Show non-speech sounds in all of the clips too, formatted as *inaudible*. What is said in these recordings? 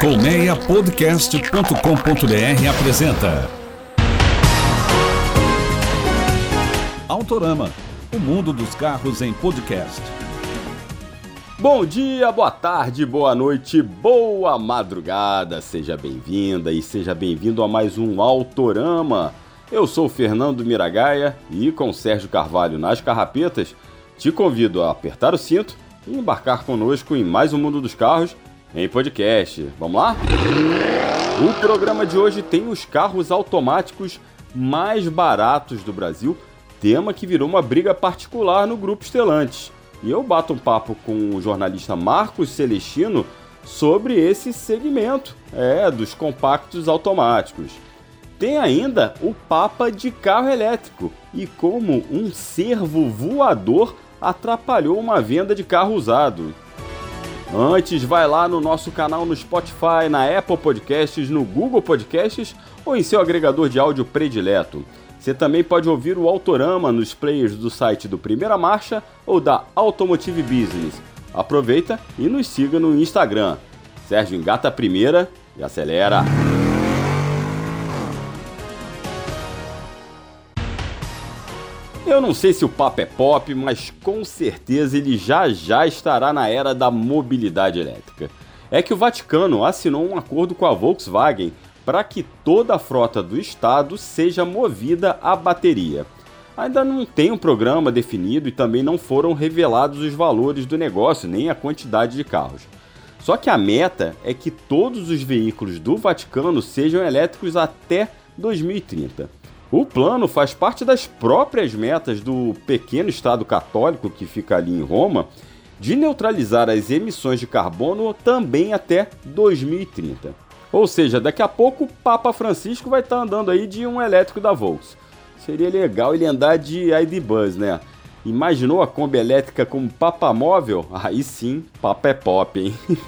Colmeiapodcast.com.br apresenta Autorama, o mundo dos carros em podcast. Bom dia, boa tarde, boa noite, boa madrugada. Seja bem-vinda e seja bem-vindo a mais um Autorama. Eu sou Fernando Miragaia e com Sérgio Carvalho nas carrapetas, te convido a apertar o cinto e embarcar conosco em mais um mundo dos carros em podcast. Vamos lá? O programa de hoje tem os carros automáticos mais baratos do Brasil, tema que virou uma briga particular no grupo Estelantes. E eu bato um papo com o jornalista Marcos Celestino sobre esse segmento, é, dos compactos automáticos. Tem ainda o Papa de carro elétrico e como um servo voador atrapalhou uma venda de carro usado. Antes, vai lá no nosso canal no Spotify, na Apple Podcasts, no Google Podcasts ou em seu agregador de áudio predileto. Você também pode ouvir o Autorama nos players do site do Primeira Marcha ou da Automotive Business. Aproveita e nos siga no Instagram. Sérgio engata primeira e acelera. Eu não sei se o papo é pop, mas com certeza ele já já estará na era da mobilidade elétrica. É que o Vaticano assinou um acordo com a Volkswagen para que toda a frota do estado seja movida a bateria. Ainda não tem um programa definido e também não foram revelados os valores do negócio nem a quantidade de carros. Só que a meta é que todos os veículos do Vaticano sejam elétricos até 2030. O plano faz parte das próprias metas do pequeno Estado católico que fica ali em Roma de neutralizar as emissões de carbono também até 2030. Ou seja, daqui a pouco o Papa Francisco vai estar andando aí de um elétrico da Volks. Seria legal ele andar de ID Buzz, né? Imaginou a Kombi elétrica como Papa móvel? Aí sim, Papa é pop, hein? *laughs*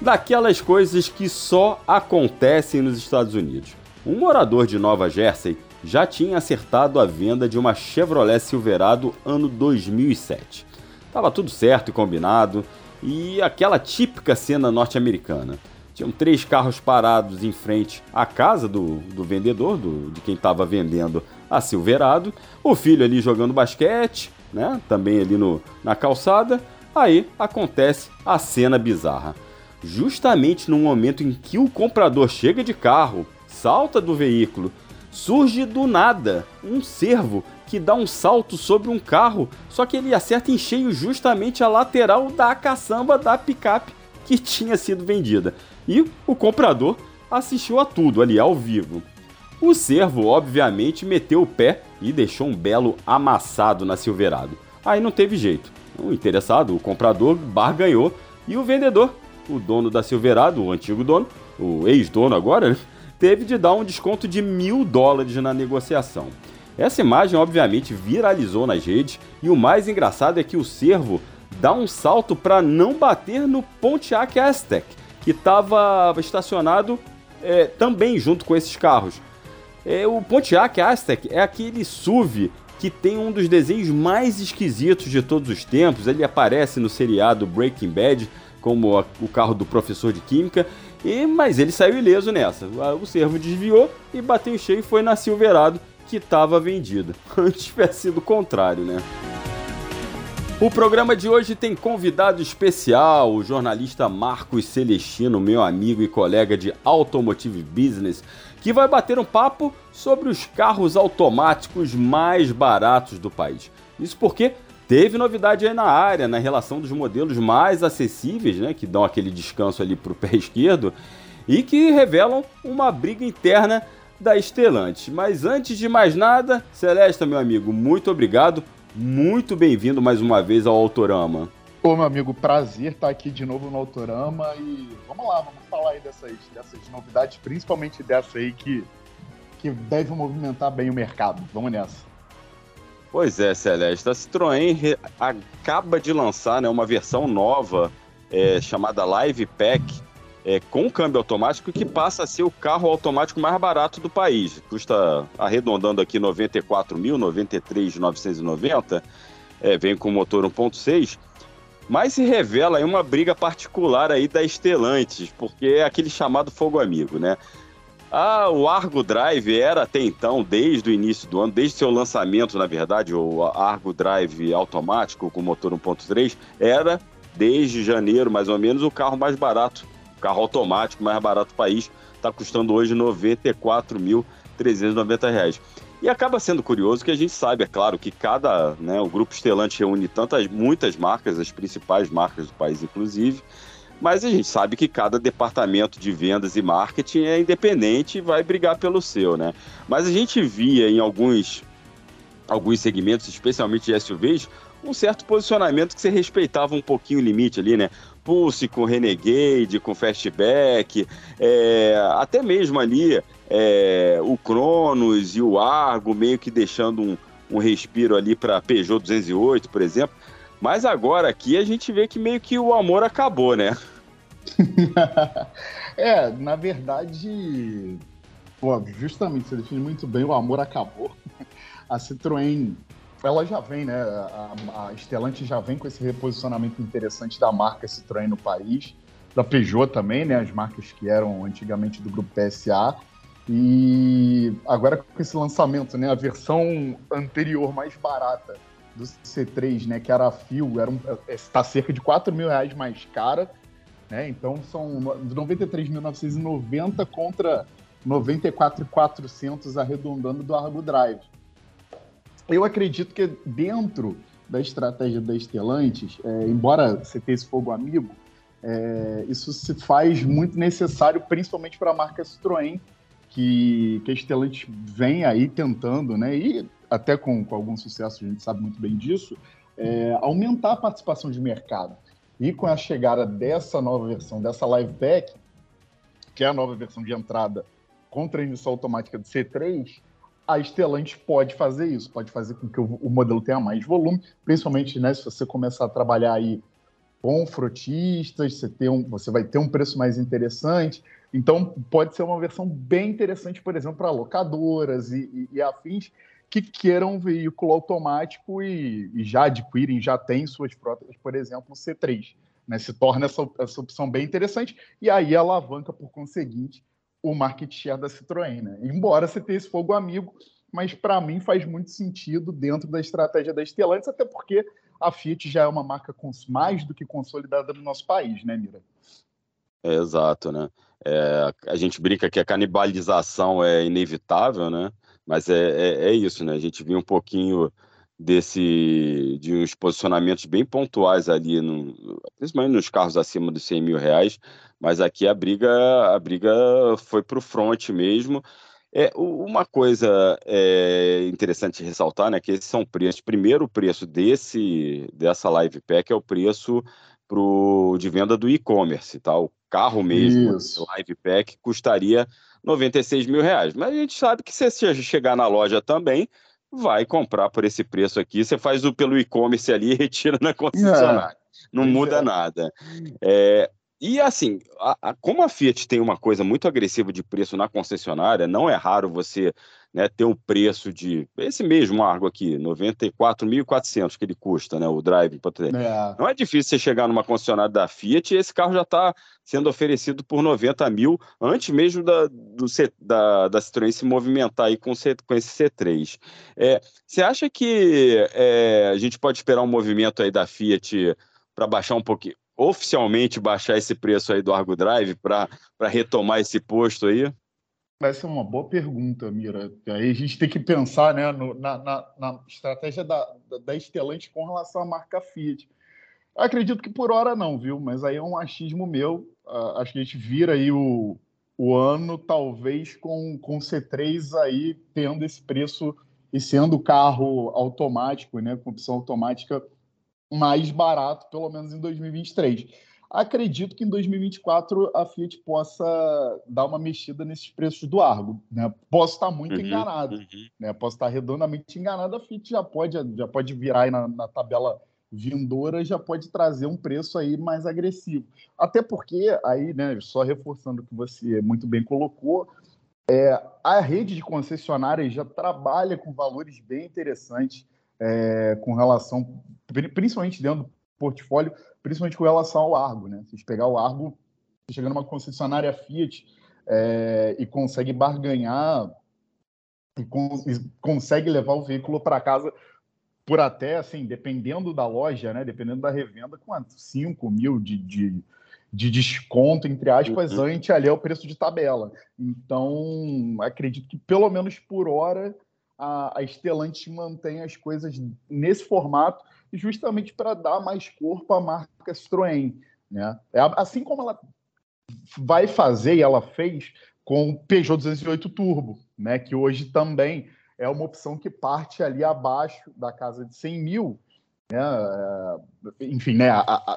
Daquelas coisas que só acontecem nos Estados Unidos. Um morador de Nova Jersey já tinha acertado a venda de uma Chevrolet Silverado ano 2007. Tava tudo certo e combinado, e aquela típica cena norte-americana. Tinham três carros parados em frente à casa do, do vendedor, do, de quem estava vendendo a Silverado, o filho ali jogando basquete, né? Também ali no, na calçada. Aí acontece a cena bizarra. Justamente no momento em que o comprador chega de carro salta do veículo. Surge do nada um cervo que dá um salto sobre um carro, só que ele acerta em cheio justamente a lateral da caçamba da picape que *laughs* tinha sido vendida. E o comprador assistiu a tudo ali ao vivo. O cervo, obviamente, meteu o pé e deixou um belo amassado na Silverado. Aí não teve jeito. O interessado, o comprador, barganhou e o vendedor, o dono da Silverado, o antigo dono, o ex-dono agora, né? Teve de dar um desconto de mil dólares na negociação. Essa imagem, obviamente, viralizou nas redes e o mais engraçado é que o servo dá um salto para não bater no Pontiac Aztec, que estava estacionado é, também junto com esses carros. É, o Pontiac Aztec é aquele SUV que tem um dos desenhos mais esquisitos de todos os tempos. Ele aparece no seriado Breaking Bad como a, o carro do professor de química e, mas ele saiu ileso nessa. O servo desviou e bateu em cheio e foi na Silverado que estava vendida. *laughs* Antes tivesse sido o contrário, né? O programa de hoje tem convidado especial, o jornalista Marcos Celestino, meu amigo e colega de Automotive Business, que vai bater um papo sobre os carros automáticos mais baratos do país. Isso porque Teve novidade aí na área, na relação dos modelos mais acessíveis, né, que dão aquele descanso ali para o pé *laughs* esquerdo, e que revelam uma briga interna da Stellantis. Mas antes de mais nada, Celeste, meu amigo, muito obrigado, muito bem-vindo mais uma vez ao Autorama. Ô, meu amigo, prazer estar aqui de novo no Autorama e vamos lá, vamos falar aí dessas, dessas novidades, principalmente dessa aí que, que deve movimentar bem o mercado. Vamos nessa. Pois é, Celeste. A Citroën acaba de lançar né, uma versão nova é, chamada Live Pack é, com câmbio automático que passa a ser o carro automático mais barato do país. Custa, arredondando aqui, 94 mil, 93.990. É, vem com motor 1.6. Mas se revela aí uma briga particular aí da Stellantis, porque é aquele chamado fogo amigo, né? Ah, o Argo Drive era até então, desde o início do ano, desde seu lançamento, na verdade, o Argo Drive automático com motor 1.3, era desde janeiro, mais ou menos, o carro mais barato, o carro automático mais barato do país, está custando hoje R$ 94.390. E acaba sendo curioso que a gente sabe, é claro, que cada, né, o grupo Stellantis reúne tantas, muitas marcas, as principais marcas do país, inclusive, mas a gente sabe que cada departamento de vendas e marketing é independente e vai brigar pelo seu, né? Mas a gente via em alguns, alguns segmentos, especialmente de SUVs, um certo posicionamento que você respeitava um pouquinho o limite ali, né? Pulse com Renegade, com Fastback, é, até mesmo ali é, o Cronos e o Argo meio que deixando um, um respiro ali para Peugeot 208, por exemplo. Mas agora aqui a gente vê que meio que o amor acabou, né? *laughs* é, na verdade, pô, justamente, você define muito bem, o amor acabou. *laughs* A Citroën, ela já vem, né? A, a Stellantis já vem com esse reposicionamento interessante da marca Citroën no país, da Peugeot também, né? As marcas que eram antigamente do grupo PSA. E agora com esse lançamento, né? A versão anterior mais barata do C3, né, que era a fio, era um, está cerca de 4 mil reais mais cara, né? Então são 93.990 contra 94.400 arredondando do Argo Drive. Eu acredito que dentro da estratégia da Stellantis, é, embora você tenha esse fogo amigo, é, isso se faz muito necessário, principalmente para a marca Citroën, que, que a Stellantis vem aí tentando, né? E até com, com algum sucesso, a gente sabe muito bem disso, é, aumentar a participação de mercado. E com a chegada dessa nova versão, dessa Liveback, que é a nova versão de entrada com transmissão automática do C3, a Stellantis pode fazer isso, pode fazer com que o, o, modelo tenha mais volume, principalmente né, se você começar a trabalhar aí com frotistas, você, um, você vai ter um preço mais interessante. Então, pode ser uma versão bem interessante, por exemplo, para locadoras e, e, e afins, que queiram um veículo automático e, e já adquirem, já têm suas frotas, por exemplo, o C3. Né? Se torna essa, essa opção bem interessante e aí alavanca, por conseguinte, o market share da Citroën. Né? Embora você tenha esse fogo amigo, mas para mim faz muito sentido dentro da estratégia da Stellantis, até porque a Fiat já é uma marca mais do que consolidada no nosso país, né, Mira? É, exato, né? É, a gente brinca que a canibalização é inevitável, né? Mas é, é, é, isso, né? A gente viu um pouquinho desse de uns posicionamentos bem pontuais ali, no, principalmente nos carros acima dos 100 mil reais, mas aqui a briga a briga foi para o front mesmo. É, uma coisa é, interessante ressaltar, né, que esses são preços. Primeiro, o preço desse dessa Live Pack é o preço pro, de venda do e-commerce, tá? O carro mesmo, Live Pack, custaria 96 mil reais. Mas a gente sabe que se você chegar na loja também, vai comprar por esse preço aqui. Você faz o pelo e-commerce ali e retira na concessionária. É, Não muda é. nada. É, e assim, a, a, como a Fiat tem uma coisa muito agressiva de preço na concessionária, não é raro você né, ter um preço de esse mesmo Argo aqui, 94.400 que ele custa, né, o Drive. É. Não é difícil você chegar numa concessionária da Fiat e esse carro já está sendo oferecido por 90 mil antes mesmo da, do C, da, da Citroën se movimentar aí com, C, com esse C3. É, você acha que é, a gente pode esperar um movimento aí da Fiat para baixar um pouquinho, oficialmente baixar esse preço aí do Argo Drive para retomar esse posto aí? Essa é uma boa pergunta, Mira. Aí a gente tem que pensar né, no, na, na, na, estratégia da, da, Stellantis com relação à marca Fiat. Acredito que por hora não, viu? Mas aí é um achismo meu. Uh, acho que a gente vira aí o, o ano, talvez, com, com C3 aí tendo esse preço e sendo carro automático, né? Com opção automática mais barato, pelo menos em 2023. Acredito que em 2024 a Fiat possa dar uma mexida nesses preços do Argo. Né? Posso estar muito uhum, enganado, uhum. Né? posso estar redondamente enganado. A Fiat já pode, já pode virar aí na, na tabela vindoura, já pode trazer um preço aí mais agressivo. Até porque, aí, né, só reforçando o que você muito bem colocou, é, a rede de concessionárias já trabalha com valores bem interessantes é, com relação, principalmente dentro portfólio, principalmente com relação ao Argo. Né? Se pegar o Argo, você chega numa concessionária Fiat é, e consegue barganhar e, con e consegue levar o veículo para casa por até, assim, dependendo da loja, né? Dependendo da revenda, quanto? 5 mil de, de, de, desconto, entre aspas, uhum. ante ali é o preço de tabela. Então, acredito que pelo menos por hora a, a Stellantis mantém as coisas nesse formato, justamente para dar mais corpo à marca Citroën. Né? É, assim como ela vai fazer e ela fez com o Peugeot 208 Turbo, né? que hoje também é uma opção que parte ali abaixo da casa de 100 mil, né? É, enfim, né?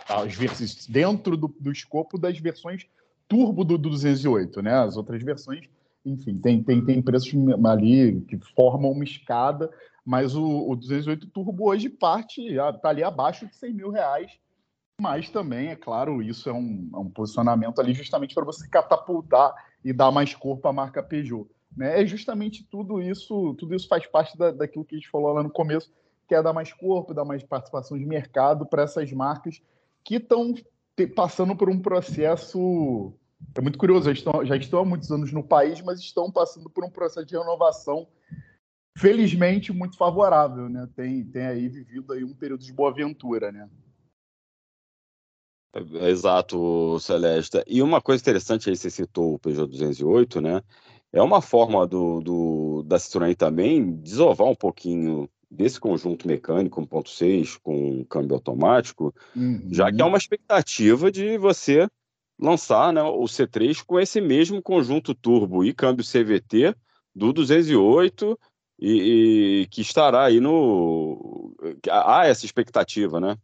as versões dentro do, do escopo das versões turbo do, do 208, né? As outras versões, enfim, tem, tem, tem preços ali que formam uma escada, mas o, o 208 turbo hoje parte, está ali abaixo de 100 mil reais, mas também, é claro, isso é um, é um posicionamento ali justamente para você catapultar e dar mais corpo à marca Peugeot. Né? É justamente tudo isso, tudo isso faz parte da, daquilo que a gente falou lá no começo, que é dar mais corpo, dar mais participação de mercado para essas marcas que estão passando por um processo. É muito curioso, já estão, já estão há muitos anos no país, mas estão passando por um processo de renovação, felizmente, muito favorável. Né? Tem, tem aí vivido aí um período de boa aventura. Né? Exato, Celeste. E uma coisa interessante aí, você citou o Peugeot 208, né? É uma forma do, do, da Citroën também desovar um pouquinho desse conjunto mecânico 1.6 com câmbio automático, uhum. já que é uhum. uma expectativa de você lançar né, o C3 com esse mesmo conjunto turbo e câmbio CVT do 208 e, e que estará aí no... Há essa expectativa, né?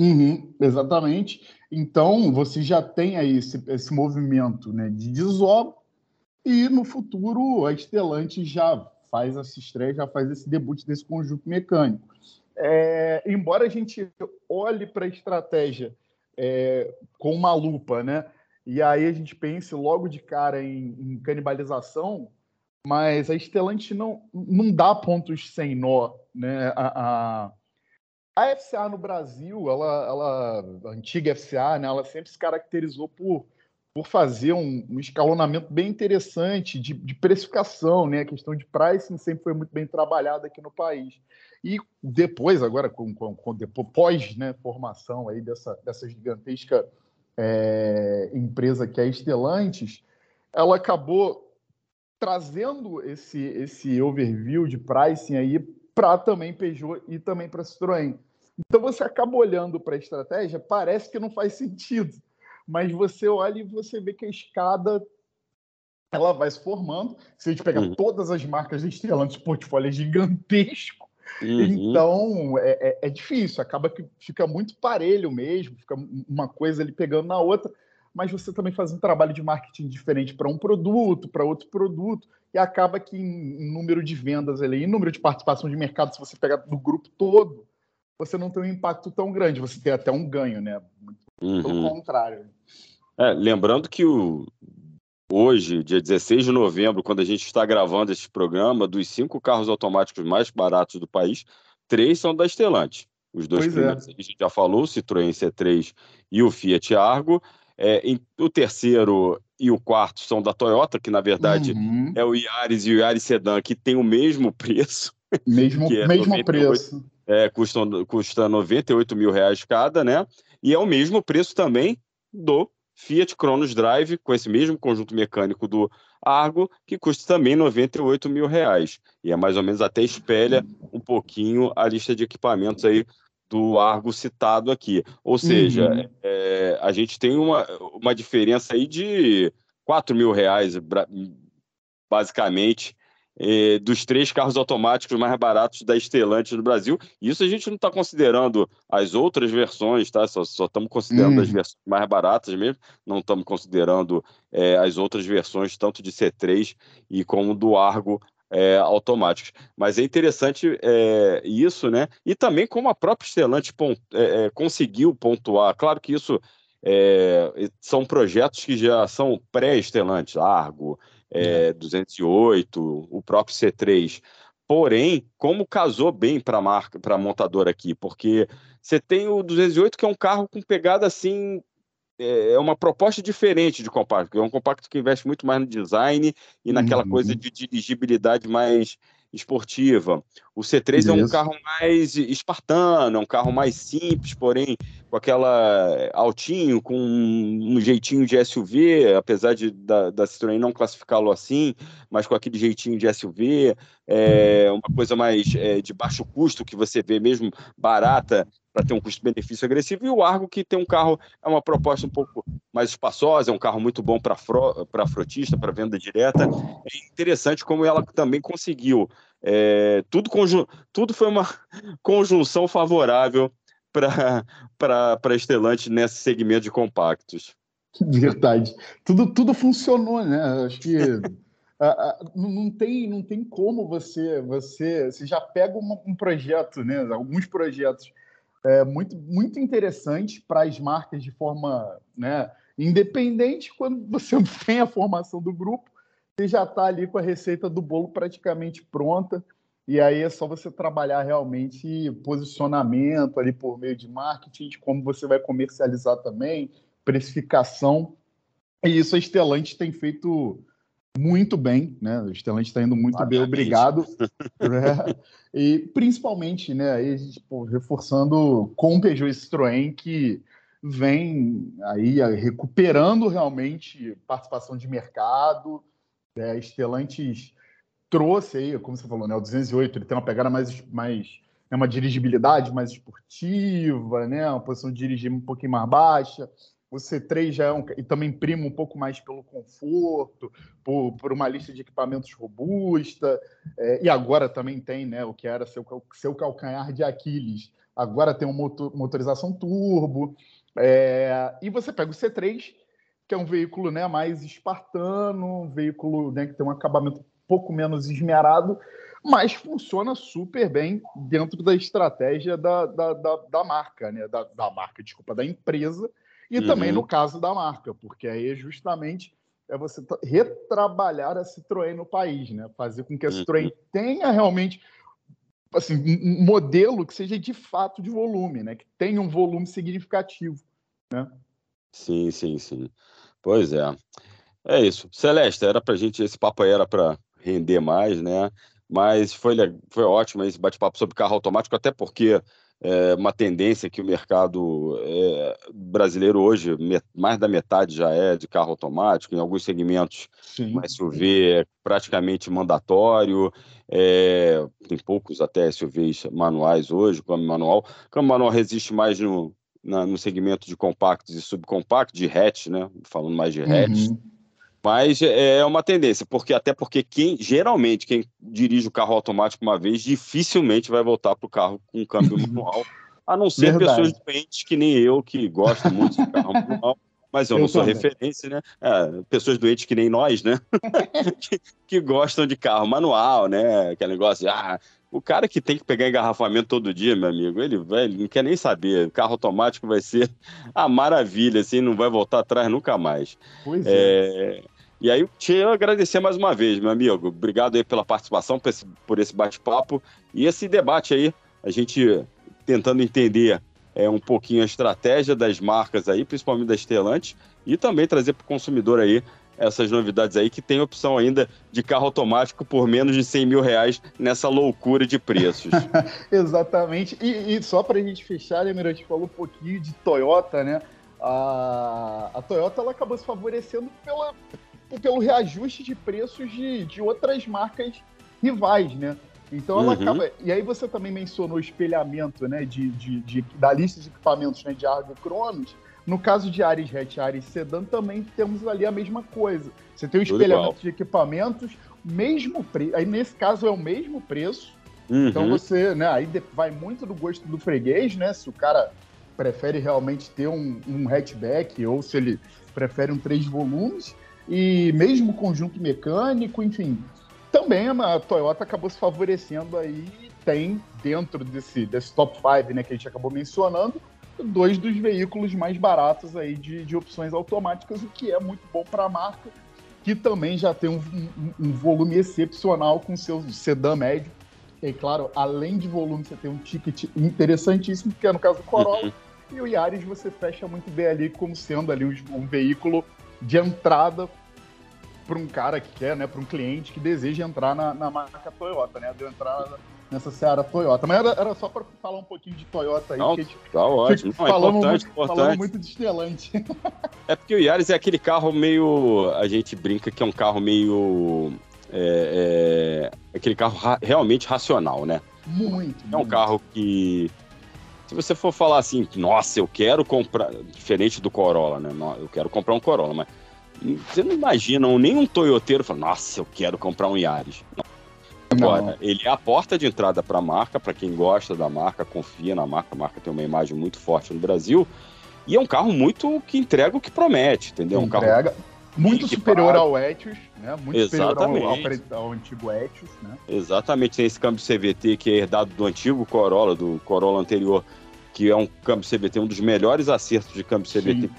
Uhum, exatamente. Então, você já tem aí esse, esse movimento né, de desova e no futuro a Stellantis já faz essa estreia, já faz esse debut desse conjunto mecânico. É, embora a gente olhe para a estratégia é, com uma lupa, né? E aí a gente pense logo de cara em, em canibalização, mas a Stellantis não, não dá pontos sem nó, né? A, a, a FCA no Brasil, ela, ela, a antiga FCA, né? Ela sempre se caracterizou por por fazer um, um escalonamento bem interessante de, de, precificação, né? A questão de pricing sempre foi muito bem trabalhada aqui no país. E depois, agora, com, com, com depois, pós né, formação aí dessa, dessa gigantesca é, empresa que é Estelantes, ela acabou trazendo esse, esse overview de pricing aí para também Peugeot e também para Citroën. Então você acaba olhando para a estratégia, parece que não faz sentido mas você olha e você vê que a escada ela vai se formando. Se a gente pegar uhum. todas as marcas de Stellantis, o portfólio é gigantesco. Uhum. Então é, é, é, difícil, acaba que fica muito parelho mesmo, fica uma coisa ali pegando na outra, mas você também faz um trabalho de marketing diferente para um produto, para outro produto, e acaba que em, em, número de vendas ali, em número de participação de mercado, se você pegar do grupo todo, você não tem um impacto tão grande, você tem até um ganho, né? Muito uhum. pelo contrário. É, lembrando que o, hoje, dia 16 de novembro, quando a gente está gravando este programa, dos cinco carros automáticos mais baratos do país, três são da Stellantis. Os dois pois é. primeiros é. a gente já falou, o Citroën C3 e o Fiat Argo. É, em, o terceiro e o quarto são da Toyota, que na verdade uhum. é o Yaris e o Yaris Sedan, que tem o mesmo preço. Mesmo, *laughs* é mesmo 98, preço. É, custa, custa 98 mil reais cada, né? E é o mesmo preço também do Fiat Cronos Drive, com esse mesmo conjunto mecânico do Argo, que custa também 98 mil reais. E é mais ou menos até espelha um pouquinho a lista de equipamentos aí do Argo citado aqui. Ou seja, uhum. é, a gente tem uma, uma diferença aí de 4 mil reais, basicamente, eh, dos três carros automáticos mais baratos da Stellantis no Brasil. Isso a gente não está considerando as outras versões, tá? Só estamos considerando as uhum. versões mais baratas mesmo, não estamos considerando eh, as outras versões, tanto de C3 e como do Argo é, automáticos. Mas é interessante é, isso, né? E também como a própria Stellantis pont, é, conseguiu pontuar. Claro que isso são projetos que já são pré-Stellantis, Argo, é, 208, o próprio C3. Porém, como casou bem para a marca, para montadora aqui, porque você tem o 208 que é um carro com pegada assim é, é uma proposta diferente de compacto, é um compacto que investe muito mais no design e naquela uhum. coisa de dirigibilidade mais esportiva. O C3 Isso. é um carro mais espartano, é um carro mais simples, porém com aquela eh, altinho, com um jeitinho de SUV, apesar de da, da Citroën não classificá-lo assim, mas com aquele jeitinho de SUV, é uma coisa mais é, de baixo custo que você vê mesmo barata para ter um custo-benefício agressivo, e o Argo, que tem um carro, é uma proposta um pouco mais espaçosa, é um carro muito bom para fro, frotista, para venda direta. É interessante como ela também conseguiu. É, tudo, tudo foi uma *laughs* conjunção favorável para a Estelante nesse segmento de compactos. *laughs* Verdade. Tudo, tudo funcionou, né? Acho que não, tem, não tem como você, você, você já pega um, um projeto, né? Alguns projetos é, muito, muito interessante para as marcas de forma né, independente. Quando você *laughs* tem a formação do grupo, você já está ali com a receita do bolo praticamente pronta. E aí é só você trabalhar realmente posicionamento ali por meio de marketing, de como você vai comercializar também, precificação. E isso a Stellantis tem feito muito bem, né? O Stellantis está indo muito bem, obrigado. *laughs* é, e principalmente, né, aí, tipo, reforçando com o Peugeot e Citroën que vem aí recuperando realmente participação de mercado. É, Stellantis trouxe aí, como você falou, né, o 208, ele tem uma pegada mais, mais né, uma dirigibilidade mais esportiva, né, uma posição de dirigir um pouquinho mais baixa. O C3 já é um, e também prima um pouco mais pelo conforto, por, por uma lista de equipamentos robusta, é, e agora também tem né, o que era seu, seu calcanhar de Aquiles, agora tem uma motor, motorização turbo, é, e você pega o C3, que é um veículo né, mais espartano, um veículo né, que tem um acabamento pouco menos esmerado, mas funciona super bem dentro da estratégia da, da, da, da marca, né? Da, da marca, desculpa, da empresa, e uhum. também no caso da marca, porque aí é justamente é você retrabalhar a Citroën no país, né? Fazer com que a. Citroën uhum. tenha realmente assim, um modelo que seja de fato de volume, né? Que tenha um volume significativo, né? Sim, sim, sim. Pois é. É isso. Celeste, era pra gente, esse papo aí era para render mais, né? Mas foi, foi ótimo esse bate-papo sobre carro automático, até porque é uma tendência que o mercado é, brasileiro hoje, mais da metade já é de carro automático, em alguns segmentos Sim. o SUV é praticamente mandatório, é, tem poucos até SUVs manuais hoje, câmbio manual. Câmbio manual resiste mais no, na, no segmento de compactos e subcompactos, de hatch, né? falando mais de hatch. Uhum. Mas é uma tendência, porque até porque quem geralmente quem dirige o carro automático uma vez dificilmente vai voltar para o carro com câmbio *laughs* manual, a não ser Verdade. pessoas doentes que nem eu que gostam muito de carro *laughs* manual. Mas eu, eu não sou também. referência, né? É, pessoas doentes que nem nós, né? *laughs* que, que, gostam de carro manual, né? Aquele negócio de, ah, o cara que tem que pegar engarrafamento todo dia, meu amigo, ele, ele não quer nem saber. O carro automático vai ser a maravilha, assim, não vai voltar atrás nunca mais. Pois é. é e aí, te agradecer mais uma vez, meu amigo. Obrigado aí pela participação, por esse, por esse bate-papo e esse debate aí. A gente tentando entender é, um pouquinho a estratégia das marcas aí, principalmente da Stellantis, e também trazer para o consumidor aí essas novidades aí, que tem opção ainda de carro automático por menos de 100 mil reais nessa loucura de preços. *laughs* Exatamente. E, e só para a gente fechar, né, a gente falou um pouquinho de Toyota, né? A, a Toyota ela acabou se favorecendo pela, pelo reajuste de preços de, de outras marcas rivais, né? Então ela uhum. acaba. E aí você também mencionou o espelhamento né, de, de, de, da lista de equipamentos né, de Argo Cronos. No caso de Ares Hatch e Ares Sedan, também temos ali a mesma coisa. Você tem o espelhamento de equipamentos, mesmo preço. Aí nesse caso é o mesmo preço. Uhum. Então você, né, aí vai muito do gosto do freguês, né? Se o cara prefere realmente ter um, um hatchback ou se ele prefere um três volumes e mesmo conjunto mecânico, enfim. Também a Toyota acabou se favorecendo aí, tem dentro desse, desse top 5 né, que a gente acabou mencionando, dois dos veículos mais baratos aí de, de opções automáticas, o que é muito bom para a marca, que também já tem um, um, um, volume excepcional com seu sedã médio, E claro, além de volume, você tem um ticket interessantíssimo, que é no caso do Corolla. Uhum. E o Yaris você fecha muito bem ali como sendo ali um veículo de entrada para um cara que quer, né, para um cliente que deseja entrar na, na marca Toyota, né, de entrar nessa seara Toyota. Mas era, era só para falar um pouquinho de Toyota aí, Não, porque tá ótimo. Não, é falamos, importante, muito, importante. falamos muito de Stellantis. *laughs* É porque o Yaris é aquele carro meio, a gente brinca que é um carro meio é, é aquele carro ra realmente racional, né? Muito. É um muito. carro que se você for falar assim, nossa, eu quero comprar, diferente do Corolla, né? Eu quero comprar um Corolla, mas você não imagina nenhum Toyoteiro falando, nossa, eu quero comprar um Yaris. Não. Agora, ele é a porta de entrada para a marca, para quem gosta da marca, confia na marca. A marca tem uma imagem muito forte no Brasil. E é um carro muito que entrega o que promete, entendeu? Um entrega. carro muito superior ao Etios, né? Muito Exatamente. superior ao, ao, ao, antigo Etios, né? Exatamente, tem esse câmbio CVT que é herdado do antigo Corolla, do Corolla anterior, que é um câmbio CVT, um dos melhores acertos de câmbio CVT.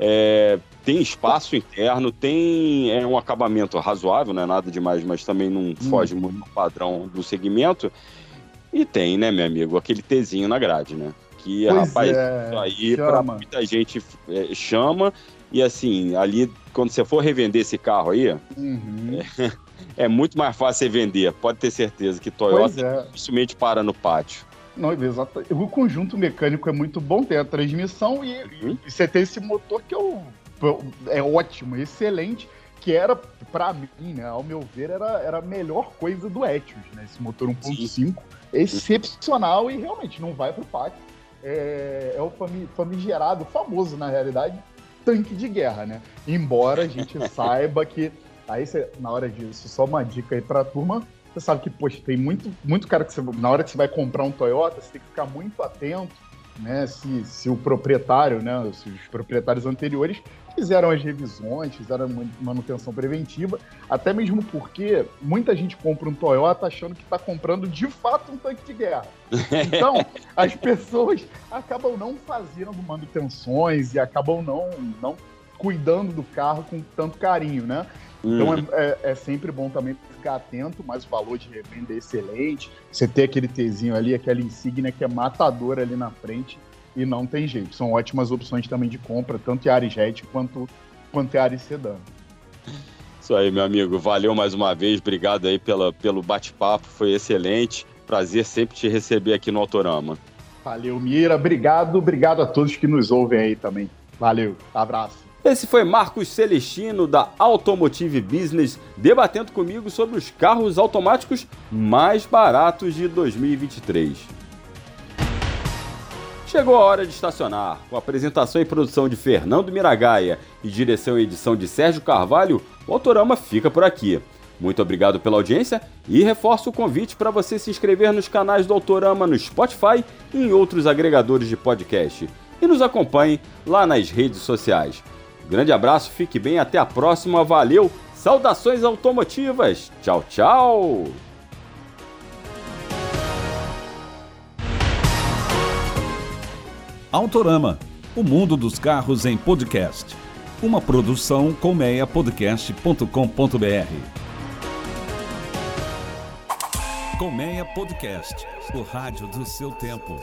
É, tem espaço interno, tem é, um acabamento razoável, não é nada demais, mas também não hum. foge muito do padrão do segmento. E tem, né, meu amigo, aquele Tzinho na grade, né? Que, pois rapaz, é, isso aí pra muita gente é, chama. E assim, ali, quando você for revender esse carro aí, uhum. é, *laughs* é, muito mais fácil você vender. Pode ter certeza que Toyota é. dificilmente para no pátio. Não, exato. O conjunto mecânico é muito bom, tem a transmissão e, uhum. e você tem esse motor que é, o, é ótimo, excelente, que era, para mim, né, ao meu ver, era, era a melhor coisa do Etios, né? Esse motor 1.5, excepcional e realmente não vai pro pátio. É, é o famigerado, famoso na realidade, tanque de guerra, né? Embora a gente *laughs* saiba que. Aí, você, na hora disso, só uma dica aí pra turma. Você sabe que, poxa, tem muito, muito cara que você, na hora que você vai comprar um Toyota, você tem que ficar muito atento, né? Se, se o proprietário, né? Se os proprietários anteriores fizeram as revisões, fizeram manutenção preventiva, até mesmo porque muita gente compra um Toyota achando que está comprando de fato um tanque de guerra. *laughs* Então, as pessoas acabam não fazendo manutenções e acabam não, não cuidando do carro com tanto carinho, né? Então uhum. é, é, é, sempre bom também ficar atento, mas o valor de revenda é excelente. Você ter aquele Tzinho ali, aquela insígnia que é matadora ali na frente, e não tem jeito. São ótimas opções também de compra, tanto Yaris hatch quanto, quanto Yaris Sedan. Isso aí, meu amigo. Valeu mais uma vez. Obrigado aí pela, pelo bate-papo. Foi excelente. Prazer sempre te receber aqui no Autorama. Valeu, Mira. Obrigado. Obrigado a todos que nos ouvem aí também. Valeu. Abraço. Esse foi Marcos Celestino da Automotive Business debatendo comigo sobre os carros automáticos mais baratos de 2023. Chegou a hora de estacionar. Com apresentação e produção de Fernando Miragaia e direção e edição de Sérgio Carvalho, o Autorama fica por aqui. Muito obrigado pela audiência e reforço o convite para você se inscrever nos canais do Autorama no Spotify e em outros agregadores de podcast. E nos acompanhe lá nas redes sociais. Grande abraço, fique bem, até a próxima, valeu, saudações automotivas, tchau, tchau! Autorama, o mundo dos carros em podcast. Uma produção colmeiapodcast.com.br. Colmeia Podcast, o rádio do seu tempo.